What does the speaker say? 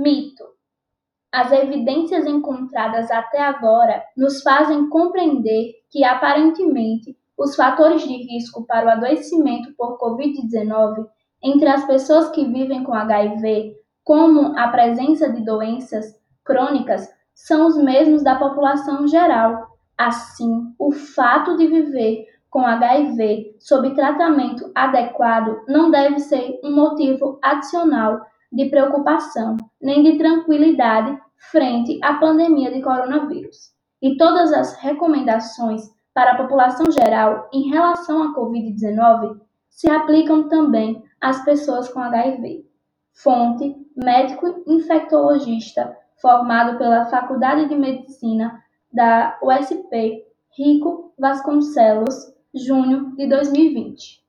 Mito. As evidências encontradas até agora nos fazem compreender que, aparentemente, os fatores de risco para o adoecimento por Covid-19 entre as pessoas que vivem com HIV, como a presença de doenças crônicas, são os mesmos da população geral. Assim, o fato de viver com HIV sob tratamento adequado não deve ser um motivo adicional de preocupação nem de tranquilidade frente à pandemia de coronavírus. E todas as recomendações para a população geral em relação à Covid-19 se aplicam também às pessoas com HIV. Fonte: médico infectologista formado pela Faculdade de Medicina da USP, Rico Vasconcelos, junho de 2020.